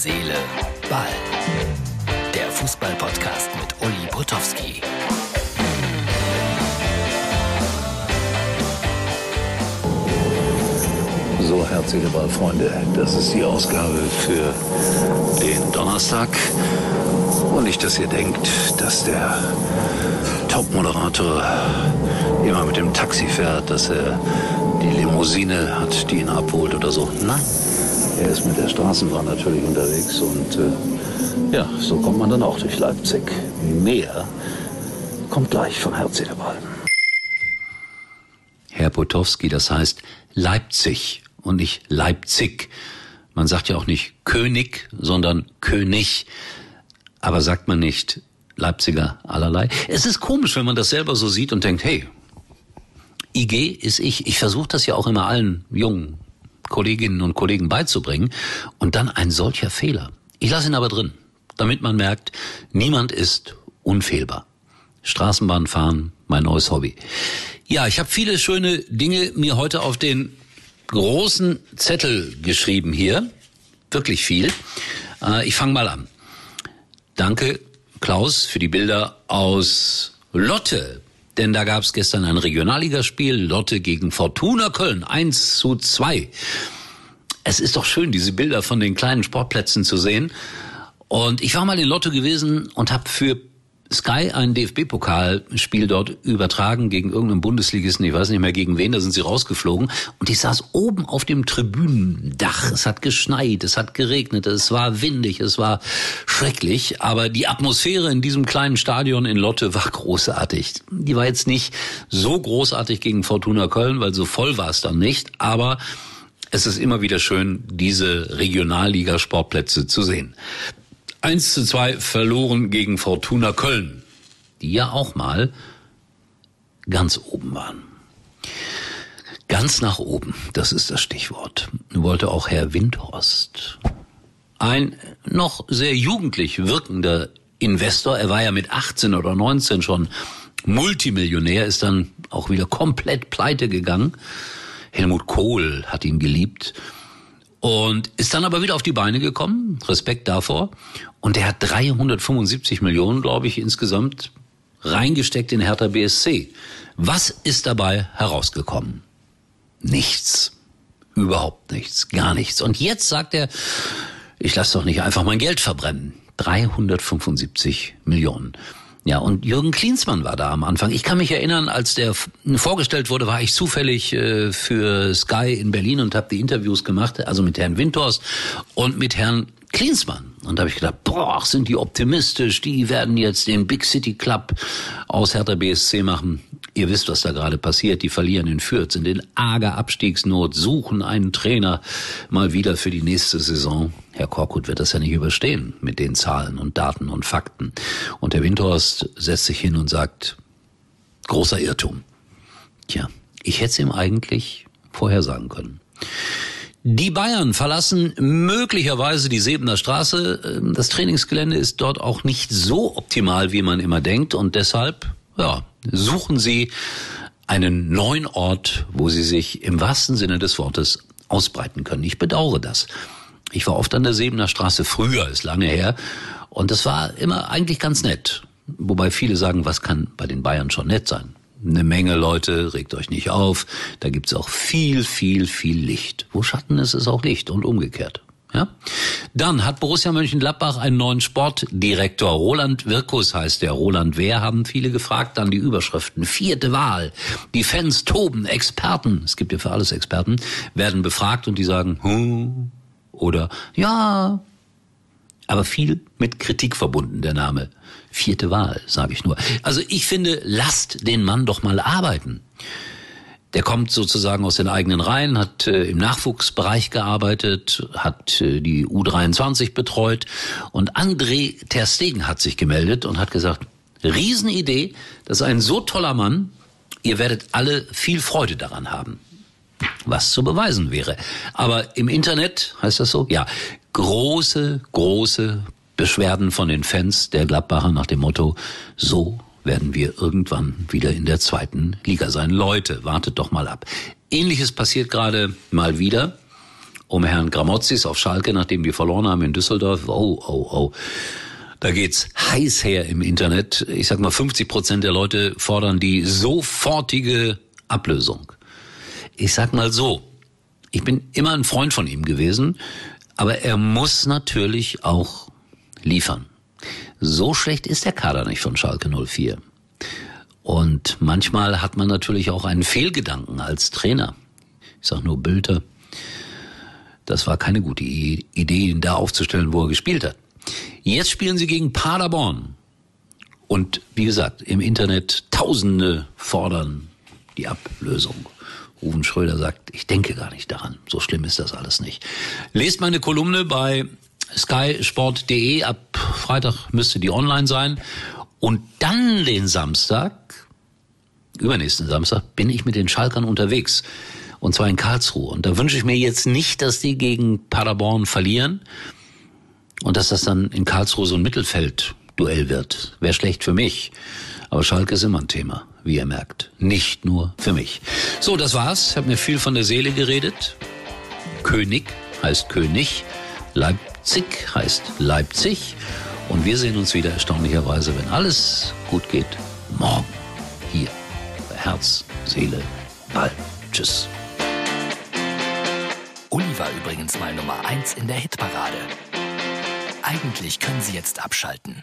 Seele, Ball. Der Fußball-Podcast mit Uli Potowski. So, herzliche Ballfreunde, das ist die Ausgabe für den Donnerstag. Und nicht, dass ihr denkt, dass der Top-Moderator immer mit dem Taxi fährt, dass er die Limousine hat, die ihn abholt oder so. Nein, er ist mit der Straßenbahn natürlich unterwegs und äh, ja, so kommt man dann auch durch Leipzig. Mehr kommt gleich von Herz. Herr Potowski, das heißt Leipzig und nicht Leipzig. Man sagt ja auch nicht König, sondern König. Aber sagt man nicht Leipziger allerlei? Es ist komisch, wenn man das selber so sieht und denkt, hey, IG ist ich. Ich versuche das ja auch immer allen jungen Kolleginnen und Kollegen beizubringen. Und dann ein solcher Fehler. Ich lasse ihn aber drin, damit man merkt, niemand ist unfehlbar. Straßenbahn fahren, mein neues Hobby. Ja, ich habe viele schöne Dinge mir heute auf den großen Zettel geschrieben hier. Wirklich viel. Äh, ich fange mal an. Danke, Klaus, für die Bilder aus Lotte. Denn da gab es gestern ein Regionalligaspiel, Lotte gegen Fortuna Köln, 1 zu 2. Es ist doch schön, diese Bilder von den kleinen Sportplätzen zu sehen. Und ich war mal in Lotte gewesen und habe für Sky ein DFB-Pokalspiel dort übertragen gegen irgendeinen Bundesligisten, ich weiß nicht mehr gegen wen, da sind sie rausgeflogen. Und ich saß oben auf dem Tribünendach. Es hat geschneit, es hat geregnet, es war windig, es war schrecklich. Aber die Atmosphäre in diesem kleinen Stadion in Lotte war großartig. Die war jetzt nicht so großartig gegen Fortuna Köln, weil so voll war es dann nicht. Aber es ist immer wieder schön, diese Regionalliga-Sportplätze zu sehen. 1 zu 2 verloren gegen Fortuna Köln, die ja auch mal ganz oben waren. Ganz nach oben, das ist das Stichwort, wollte auch Herr Windhorst. Ein noch sehr jugendlich wirkender Investor, er war ja mit 18 oder 19 schon Multimillionär, ist dann auch wieder komplett pleite gegangen. Helmut Kohl hat ihn geliebt und ist dann aber wieder auf die Beine gekommen. Respekt davor. Und er hat 375 Millionen, glaube ich, insgesamt reingesteckt in Hertha BSC. Was ist dabei herausgekommen? Nichts. Überhaupt nichts. Gar nichts. Und jetzt sagt er, ich lasse doch nicht einfach mein Geld verbrennen. 375 Millionen. Ja, und Jürgen Klinsmann war da am Anfang. Ich kann mich erinnern, als der vorgestellt wurde, war ich zufällig äh, für Sky in Berlin und habe die Interviews gemacht, also mit Herrn Winters und mit Herrn Klinsmann. Und da habe ich gedacht, boah, sind die optimistisch, die werden jetzt den Big City Club aus Hertha BSC machen. Ihr wisst, was da gerade passiert. Die verlieren in Fürth, sind in arger Abstiegsnot, suchen einen Trainer mal wieder für die nächste Saison. Herr Korkut wird das ja nicht überstehen mit den Zahlen und Daten und Fakten. Und Herr Windhorst setzt sich hin und sagt, großer Irrtum. Tja, ich hätte es ihm eigentlich vorhersagen können. Die Bayern verlassen möglicherweise die Sebener Straße. Das Trainingsgelände ist dort auch nicht so optimal, wie man immer denkt. Und deshalb, ja, suchen Sie einen neuen Ort, wo Sie sich im wahrsten Sinne des Wortes ausbreiten können. Ich bedauere das. Ich war oft an der Sebener Straße früher, ist lange her. Und das war immer eigentlich ganz nett. Wobei viele sagen, was kann bei den Bayern schon nett sein? Eine Menge Leute, regt euch nicht auf. Da gibt's auch viel, viel, viel Licht. Wo Schatten ist, ist auch Licht und umgekehrt. Ja? Dann hat Borussia Mönchengladbach einen neuen Sportdirektor. Roland Wirkus heißt der. Roland Wer haben viele gefragt. Dann die Überschriften. Vierte Wahl. Die Fans toben. Experten, es gibt ja für alles Experten, werden befragt und die sagen, hm, oder ja, aber viel mit Kritik verbunden, der Name. Vierte Wahl, sage ich nur. Also ich finde, lasst den Mann doch mal arbeiten. Der kommt sozusagen aus den eigenen Reihen, hat äh, im Nachwuchsbereich gearbeitet, hat äh, die U23 betreut und André Terstegen hat sich gemeldet und hat gesagt, Riesenidee, das ist ein so toller Mann, ihr werdet alle viel Freude daran haben. Was zu beweisen wäre. Aber im Internet, heißt das so? Ja, große, große Beschwerden von den Fans der Gladbacher nach dem Motto, so werden wir irgendwann wieder in der zweiten Liga sein. Leute, wartet doch mal ab. Ähnliches passiert gerade mal wieder. um Herrn Gramozis auf Schalke, nachdem die verloren haben in Düsseldorf. Oh, oh, oh. Da geht's heiß her im Internet. Ich sag mal, 50 Prozent der Leute fordern die sofortige Ablösung. Ich sag mal so, ich bin immer ein Freund von ihm gewesen, aber er muss natürlich auch liefern. So schlecht ist der Kader nicht von Schalke 04. Und manchmal hat man natürlich auch einen Fehlgedanken als Trainer. Ich sag nur Bülter. Das war keine gute Idee, ihn da aufzustellen, wo er gespielt hat. Jetzt spielen sie gegen Paderborn. Und wie gesagt, im Internet Tausende fordern die Ablösung. Rufen Schröder sagt, ich denke gar nicht daran. So schlimm ist das alles nicht. Lest meine Kolumne bei skysport.de. Ab Freitag müsste die online sein. Und dann den Samstag, übernächsten Samstag, bin ich mit den Schalkern unterwegs. Und zwar in Karlsruhe. Und da wünsche ich mir jetzt nicht, dass die gegen Paderborn verlieren und dass das dann in Karlsruhe so ein Mittelfeld-Duell wird. Wäre schlecht für mich. Aber Schalke ist immer ein Thema, wie ihr merkt. Nicht nur für mich. So, das war's. Ich habe mir viel von der Seele geredet. König heißt König. Leipzig heißt Leipzig. Und wir sehen uns wieder erstaunlicherweise, wenn alles gut geht, morgen hier bei Herz, Seele, Ball. Tschüss. Uli war übrigens mal Nummer 1 in der Hitparade. Eigentlich können Sie jetzt abschalten.